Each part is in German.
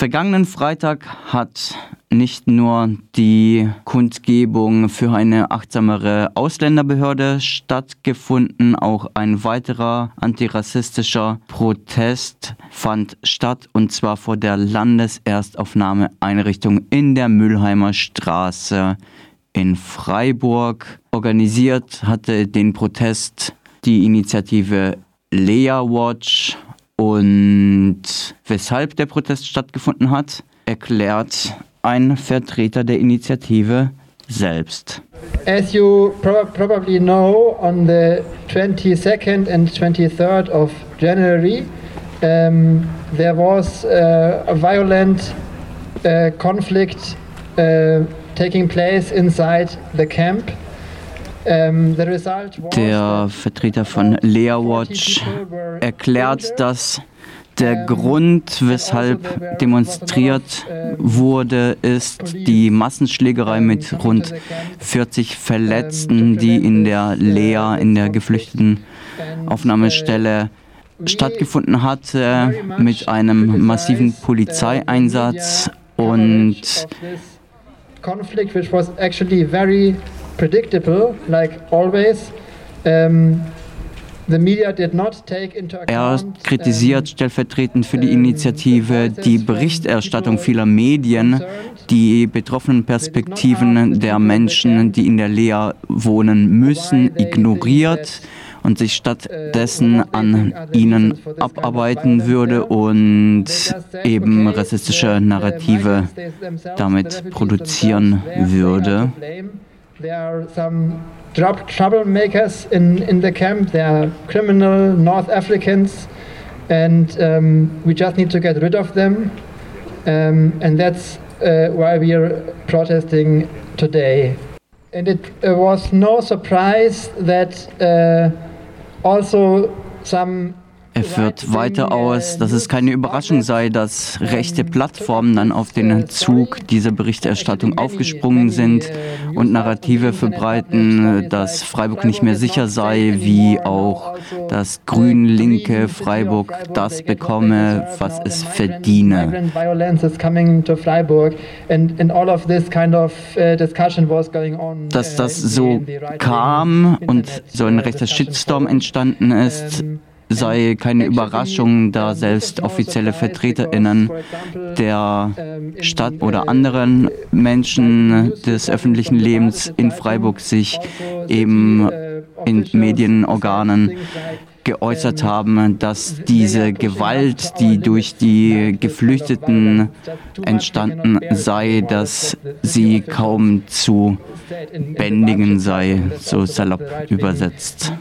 Vergangenen Freitag hat nicht nur die Kundgebung für eine achtsamere Ausländerbehörde stattgefunden, auch ein weiterer antirassistischer Protest fand statt und zwar vor der Landeserstaufnahmeeinrichtung in der Mülheimer Straße in Freiburg. Organisiert hatte den Protest die Initiative Lea Watch und weshalb der Protest stattgefunden hat, erklärt ein Vertreter der Initiative selbst. As you prob probably know, on the 22nd and 23rd of January, um, there was uh, a violent uh, conflict uh, taking place inside the camp. Der Vertreter von Lea Watch erklärt, dass der Grund, weshalb demonstriert wurde, ist die Massenschlägerei mit rund 40 Verletzten, die in der Lea, in der geflüchteten Aufnahmestelle stattgefunden hatte, mit einem massiven Polizeieinsatz und conflict which was actually very predictable, like always. Um, er kritisiert stellvertretend für die Initiative die Berichterstattung vieler Medien, die betroffenen Perspektiven der Menschen, die in der Lea wohnen müssen, ignoriert und sich stattdessen an ihnen abarbeiten würde und eben rassistische Narrative damit produzieren würde. There are some troublemakers in, in the camp. They are criminal North Africans, and um, we just need to get rid of them. Um, and that's uh, why we are protesting today. And it uh, was no surprise that uh, also some Er führt weiter aus, dass es keine Überraschung sei, dass rechte Plattformen dann auf den Zug dieser Berichterstattung aufgesprungen sind und Narrative verbreiten, dass Freiburg nicht mehr sicher sei, wie auch das grün-linke Freiburg das bekomme, was es verdiene. Dass das so kam und so ein rechter Shitstorm entstanden ist, sei keine Überraschung, da selbst offizielle VertreterInnen der Stadt oder anderen Menschen des öffentlichen Lebens in Freiburg sich eben in Medienorganen geäußert haben, dass diese Gewalt, die durch die Geflüchteten entstanden sei, dass sie kaum zu bändigen sei, so salopp übersetzt.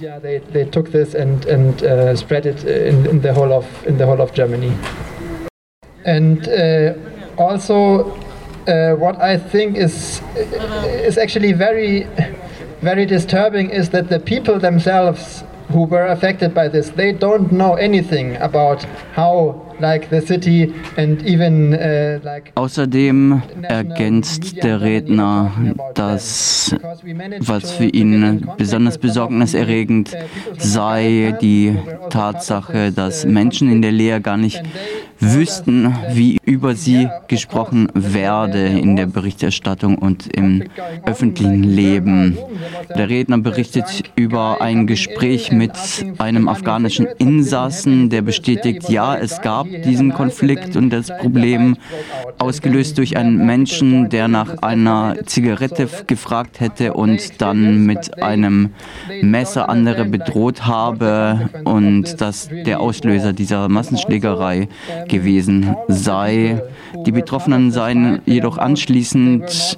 And uh, also, uh, what I think is is actually very, very disturbing is that the people themselves who were affected by this, they don't know anything about how like the city and even uh, like Außerdem ergänzt der Redner, dass was für ihn besonders besorgniserregend sei, die Tatsache, dass Menschen in der Lehre gar nicht wüssten, wie über sie gesprochen werde in der Berichterstattung und im öffentlichen Leben. Der Redner berichtet über ein Gespräch mit einem afghanischen Insassen, der bestätigt, ja, es gab diesen Konflikt und das Problem ausgelöst durch einen Menschen, der nach einer Zigarette gefragt hätte und dann mit einem Messer andere bedroht habe und dass der Auslöser dieser Massenschlägerei gewesen sei. Die Betroffenen seien jedoch anschließend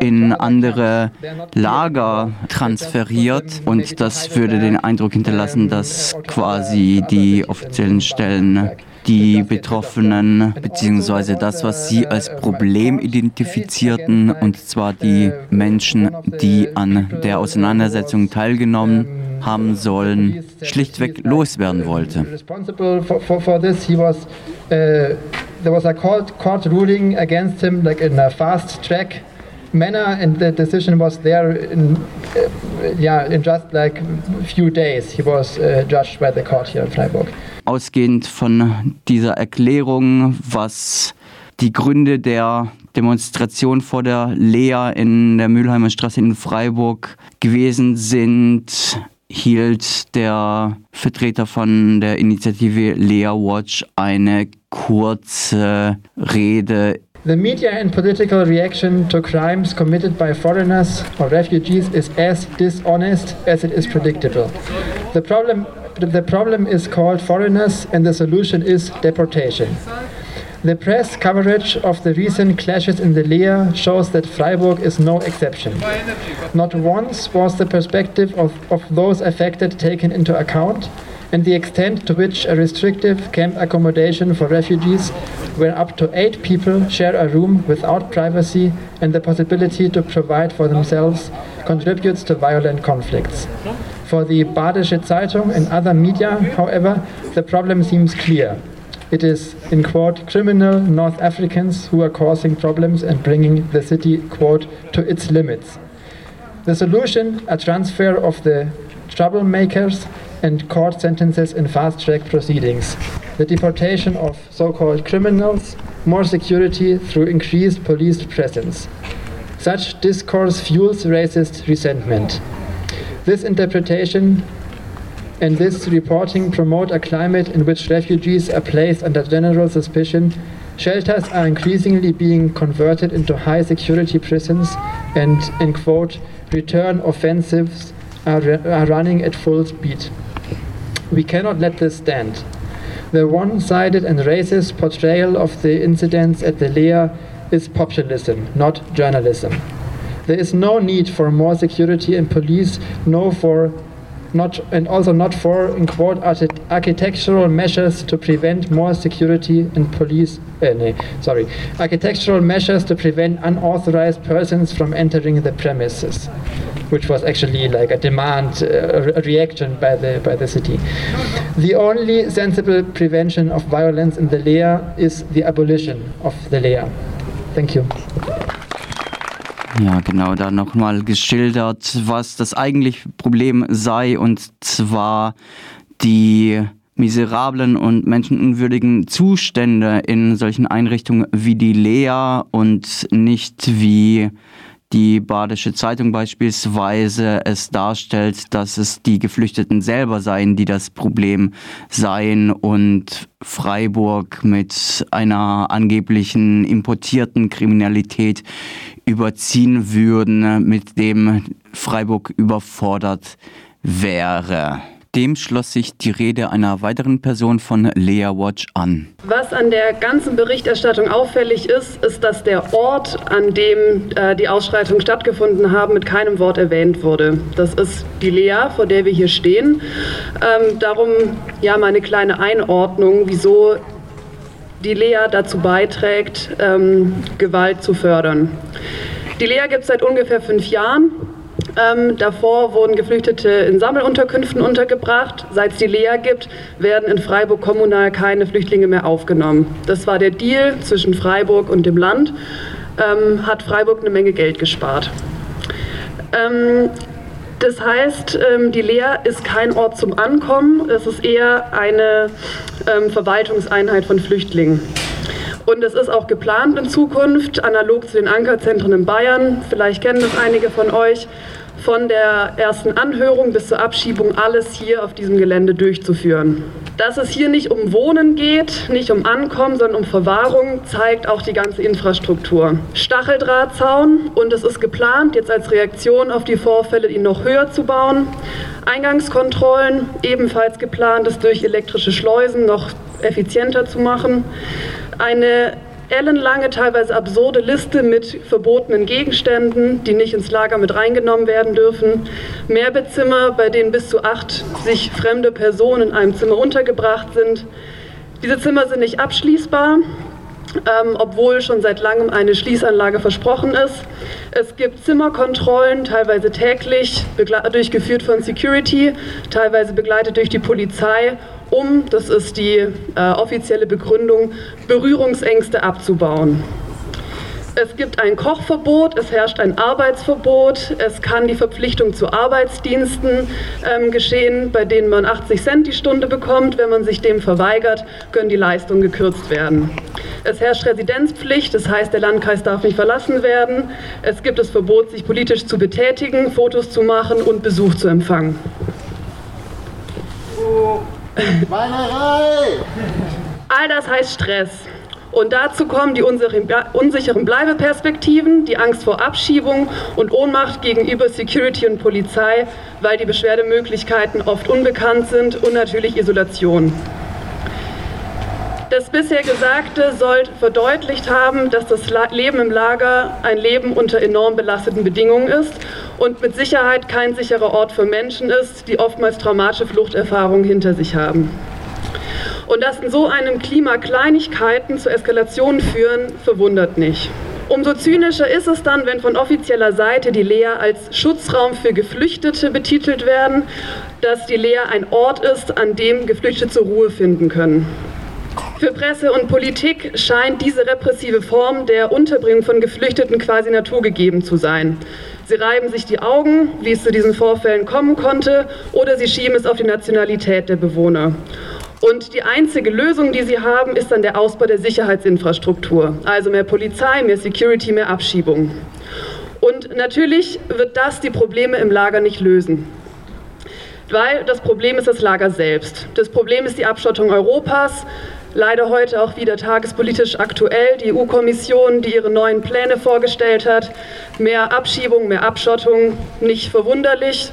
in andere Lager transferiert und das würde den Eindruck hinterlassen, dass quasi die offiziellen Stellen die Betroffenen bzw. das, was sie als Problem identifizierten, und zwar die Menschen, die an der Auseinandersetzung teilgenommen haben sollen, schlichtweg loswerden wollte. There was a court, court ruling against him, like in a fast track manner, and the decision was there in, uh, yeah, in just like few days. He was uh, judged by the court here in Freiburg. Ausgehend von dieser Erklärung, was die Gründe der Demonstration vor der Lea in der Mülheimer Straße in Freiburg gewesen sind, hielt der Vertreter von der Initiative Lea Watch eine kurze Rede. The media and political reaction to crimes committed by foreigners or refugees is as dishonest as it is predictable. The problem, the problem is called foreigners and the solution is deportation. The press coverage of the recent clashes in the Lea shows that Freiburg is no exception. Not once was the perspective of, of those affected taken into account, and the extent to which a restrictive camp accommodation for refugees, where up to eight people share a room without privacy and the possibility to provide for themselves, contributes to violent conflicts. For the Badische Zeitung and other media, however, the problem seems clear. It is, in quote, criminal North Africans who are causing problems and bringing the city, quote, to its limits. The solution, a transfer of the troublemakers and court sentences in fast track proceedings, the deportation of so called criminals, more security through increased police presence. Such discourse fuels racist resentment. This interpretation and this reporting promote a climate in which refugees are placed under general suspicion. Shelters are increasingly being converted into high security prisons, and, in quote, return offensives are, are running at full speed. We cannot let this stand. The one sided and racist portrayal of the incidents at the Lea is populism, not journalism. There is no need for more security and police, no for not and also not for in quote architectural measures to prevent more security and police uh, sorry architectural measures to prevent unauthorized persons from entering the premises which was actually like a demand uh, a reaction by the by the city. The only sensible prevention of violence in the Lea is the abolition of the Lea thank you Ja, genau, da nochmal geschildert, was das eigentliche Problem sei, und zwar die miserablen und menschenunwürdigen Zustände in solchen Einrichtungen wie die Lea und nicht wie die Badische Zeitung beispielsweise es darstellt, dass es die Geflüchteten selber seien, die das Problem seien. Und Freiburg mit einer angeblichen importierten Kriminalität überziehen würden, mit dem Freiburg überfordert wäre. Dem schloss sich die Rede einer weiteren Person von Lea Watch an. Was an der ganzen Berichterstattung auffällig ist, ist, dass der Ort, an dem äh, die Ausschreitungen stattgefunden haben, mit keinem Wort erwähnt wurde. Das ist die Lea, vor der wir hier stehen. Ähm, darum ja meine kleine Einordnung, wieso die Lea dazu beiträgt, ähm, Gewalt zu fördern. Die Lea gibt es seit ungefähr fünf Jahren. Ähm, davor wurden Geflüchtete in Sammelunterkünften untergebracht. Seit es die Lea gibt, werden in Freiburg kommunal keine Flüchtlinge mehr aufgenommen. Das war der Deal zwischen Freiburg und dem Land. Ähm, hat Freiburg eine Menge Geld gespart. Ähm, das heißt, ähm, die Lea ist kein Ort zum Ankommen, es ist eher eine ähm, Verwaltungseinheit von Flüchtlingen. Und es ist auch geplant in Zukunft, analog zu den Ankerzentren in Bayern, vielleicht kennen das einige von euch, von der ersten Anhörung bis zur Abschiebung alles hier auf diesem Gelände durchzuführen. Dass es hier nicht um Wohnen geht, nicht um Ankommen, sondern um Verwahrung, zeigt auch die ganze Infrastruktur. Stacheldrahtzaun und es ist geplant, jetzt als Reaktion auf die Vorfälle ihn noch höher zu bauen. Eingangskontrollen, ebenfalls geplant, es durch elektrische Schleusen noch effizienter zu machen eine ellenlange, teilweise absurde Liste mit verbotenen Gegenständen, die nicht ins Lager mit reingenommen werden dürfen. Mehrbettzimmer, bei denen bis zu acht sich fremde Personen in einem Zimmer untergebracht sind. Diese Zimmer sind nicht abschließbar, ähm, obwohl schon seit langem eine Schließanlage versprochen ist. Es gibt Zimmerkontrollen, teilweise täglich, durchgeführt von Security, teilweise begleitet durch die Polizei um, das ist die äh, offizielle Begründung, Berührungsängste abzubauen. Es gibt ein Kochverbot, es herrscht ein Arbeitsverbot, es kann die Verpflichtung zu Arbeitsdiensten ähm, geschehen, bei denen man 80 Cent die Stunde bekommt. Wenn man sich dem verweigert, können die Leistungen gekürzt werden. Es herrscht Residenzpflicht, das heißt, der Landkreis darf nicht verlassen werden. Es gibt das Verbot, sich politisch zu betätigen, Fotos zu machen und Besuch zu empfangen. All das heißt Stress. Und dazu kommen die unsicheren Bleibeperspektiven, die Angst vor Abschiebung und Ohnmacht gegenüber Security und Polizei, weil die Beschwerdemöglichkeiten oft unbekannt sind und natürlich Isolation. Das bisher Gesagte soll verdeutlicht haben, dass das Leben im Lager ein Leben unter enorm belasteten Bedingungen ist und mit Sicherheit kein sicherer Ort für Menschen ist, die oftmals traumatische Fluchterfahrungen hinter sich haben. Und dass in so einem Klima Kleinigkeiten zu Eskalationen führen, verwundert nicht. Umso zynischer ist es dann, wenn von offizieller Seite die Lea als Schutzraum für Geflüchtete betitelt werden, dass die Lea ein Ort ist, an dem Geflüchtete zur Ruhe finden können. Für Presse und Politik scheint diese repressive Form der Unterbringung von Geflüchteten quasi naturgegeben zu sein. Sie reiben sich die Augen, wie es zu diesen Vorfällen kommen konnte, oder sie schieben es auf die Nationalität der Bewohner. Und die einzige Lösung, die sie haben, ist dann der Ausbau der Sicherheitsinfrastruktur. Also mehr Polizei, mehr Security, mehr Abschiebung. Und natürlich wird das die Probleme im Lager nicht lösen. Weil das Problem ist das Lager selbst. Das Problem ist die Abschottung Europas. Leider heute auch wieder tagespolitisch aktuell. Die EU-Kommission, die ihre neuen Pläne vorgestellt hat. Mehr Abschiebung, mehr Abschottung. Nicht verwunderlich,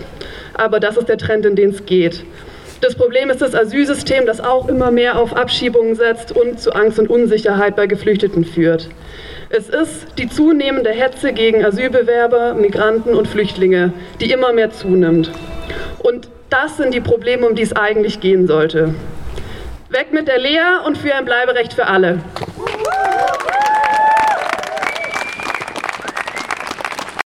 aber das ist der Trend, in den es geht. Das Problem ist das Asylsystem, das auch immer mehr auf Abschiebungen setzt und zu Angst und Unsicherheit bei Geflüchteten führt. Es ist die zunehmende Hetze gegen Asylbewerber, Migranten und Flüchtlinge, die immer mehr zunimmt. Und das sind die Probleme, um die es eigentlich gehen sollte. Weg mit der Lehre und für ein Bleiberecht für alle.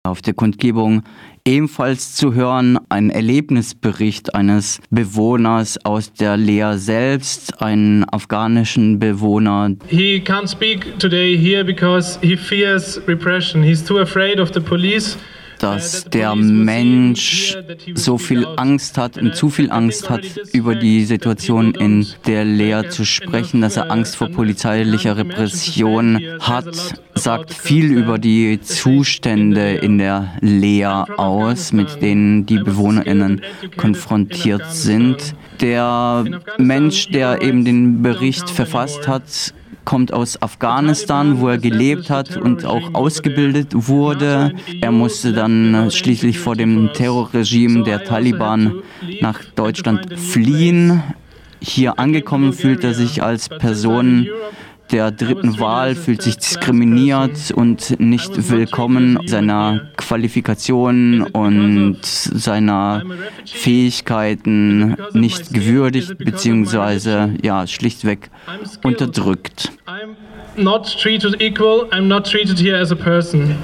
Auf der Kundgebung ebenfalls zu hören ein Erlebnisbericht eines Bewohners aus der Lea selbst, einen afghanischen Bewohner. He can't speak today here because he fears repression. He's too afraid of the police dass der Mensch so viel Angst hat und zu viel Angst hat, über die Situation in der Lehre zu sprechen, dass er Angst vor polizeilicher Repression hat, sagt viel über die Zustände in der Lehre aus, mit denen die BewohnerInnen konfrontiert sind. Der Mensch, der eben den Bericht verfasst hat, kommt aus Afghanistan, wo er gelebt hat und auch ausgebildet wurde. Er musste dann schließlich vor dem Terrorregime der Taliban nach Deutschland fliehen. Hier angekommen fühlt er sich als Person der dritten Wahl, fühlt sich diskriminiert und nicht willkommen seiner Qualifikation und seiner Fähigkeiten nicht gewürdigt bzw. ja schlichtweg unterdrückt. Not treated equal, I'm not treated here as a person.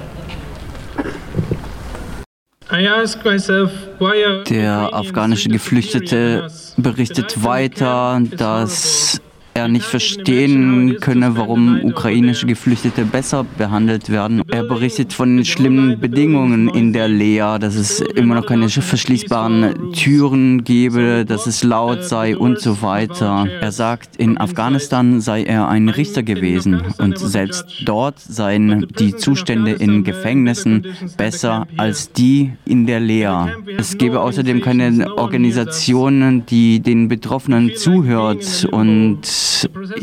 Der afghanische Geflüchtete berichtet weiter, dass er nicht verstehen könne, warum ukrainische Geflüchtete besser behandelt werden. Er berichtet von den schlimmen Bedingungen in der Lea, dass es immer noch keine verschließbaren Türen gebe, dass es laut sei und so weiter. Er sagt, in Afghanistan sei er ein Richter gewesen und selbst dort seien die Zustände in Gefängnissen besser als die in der Lea. Es gebe außerdem keine Organisationen, die den Betroffenen zuhört und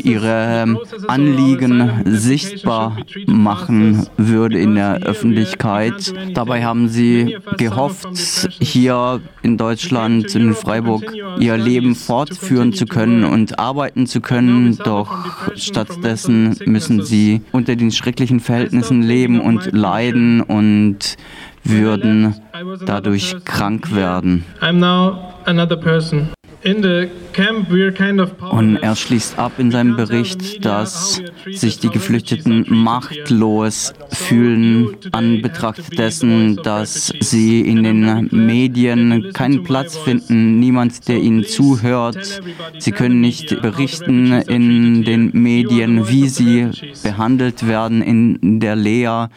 ihre ähm, Anliegen sichtbar machen würde in der Öffentlichkeit. Dabei haben sie gehofft, hier in Deutschland, in Freiburg, ihr Leben fortführen zu können und arbeiten zu können. Doch stattdessen müssen sie unter den schrecklichen Verhältnissen leben und leiden und würden dadurch krank werden. I'm now another person. Und er schließt ab in seinem Bericht, dass sich die Geflüchteten machtlos fühlen an Betracht dessen, dass sie in den Medien keinen Platz finden, niemand, der ihnen zuhört. Sie können nicht berichten in den Medien, wie sie behandelt werden in der Lea.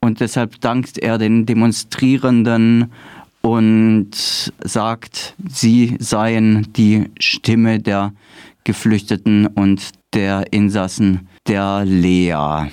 Und deshalb dankt er den Demonstrierenden und sagt, sie seien die Stimme der Geflüchteten und der Insassen der Lea.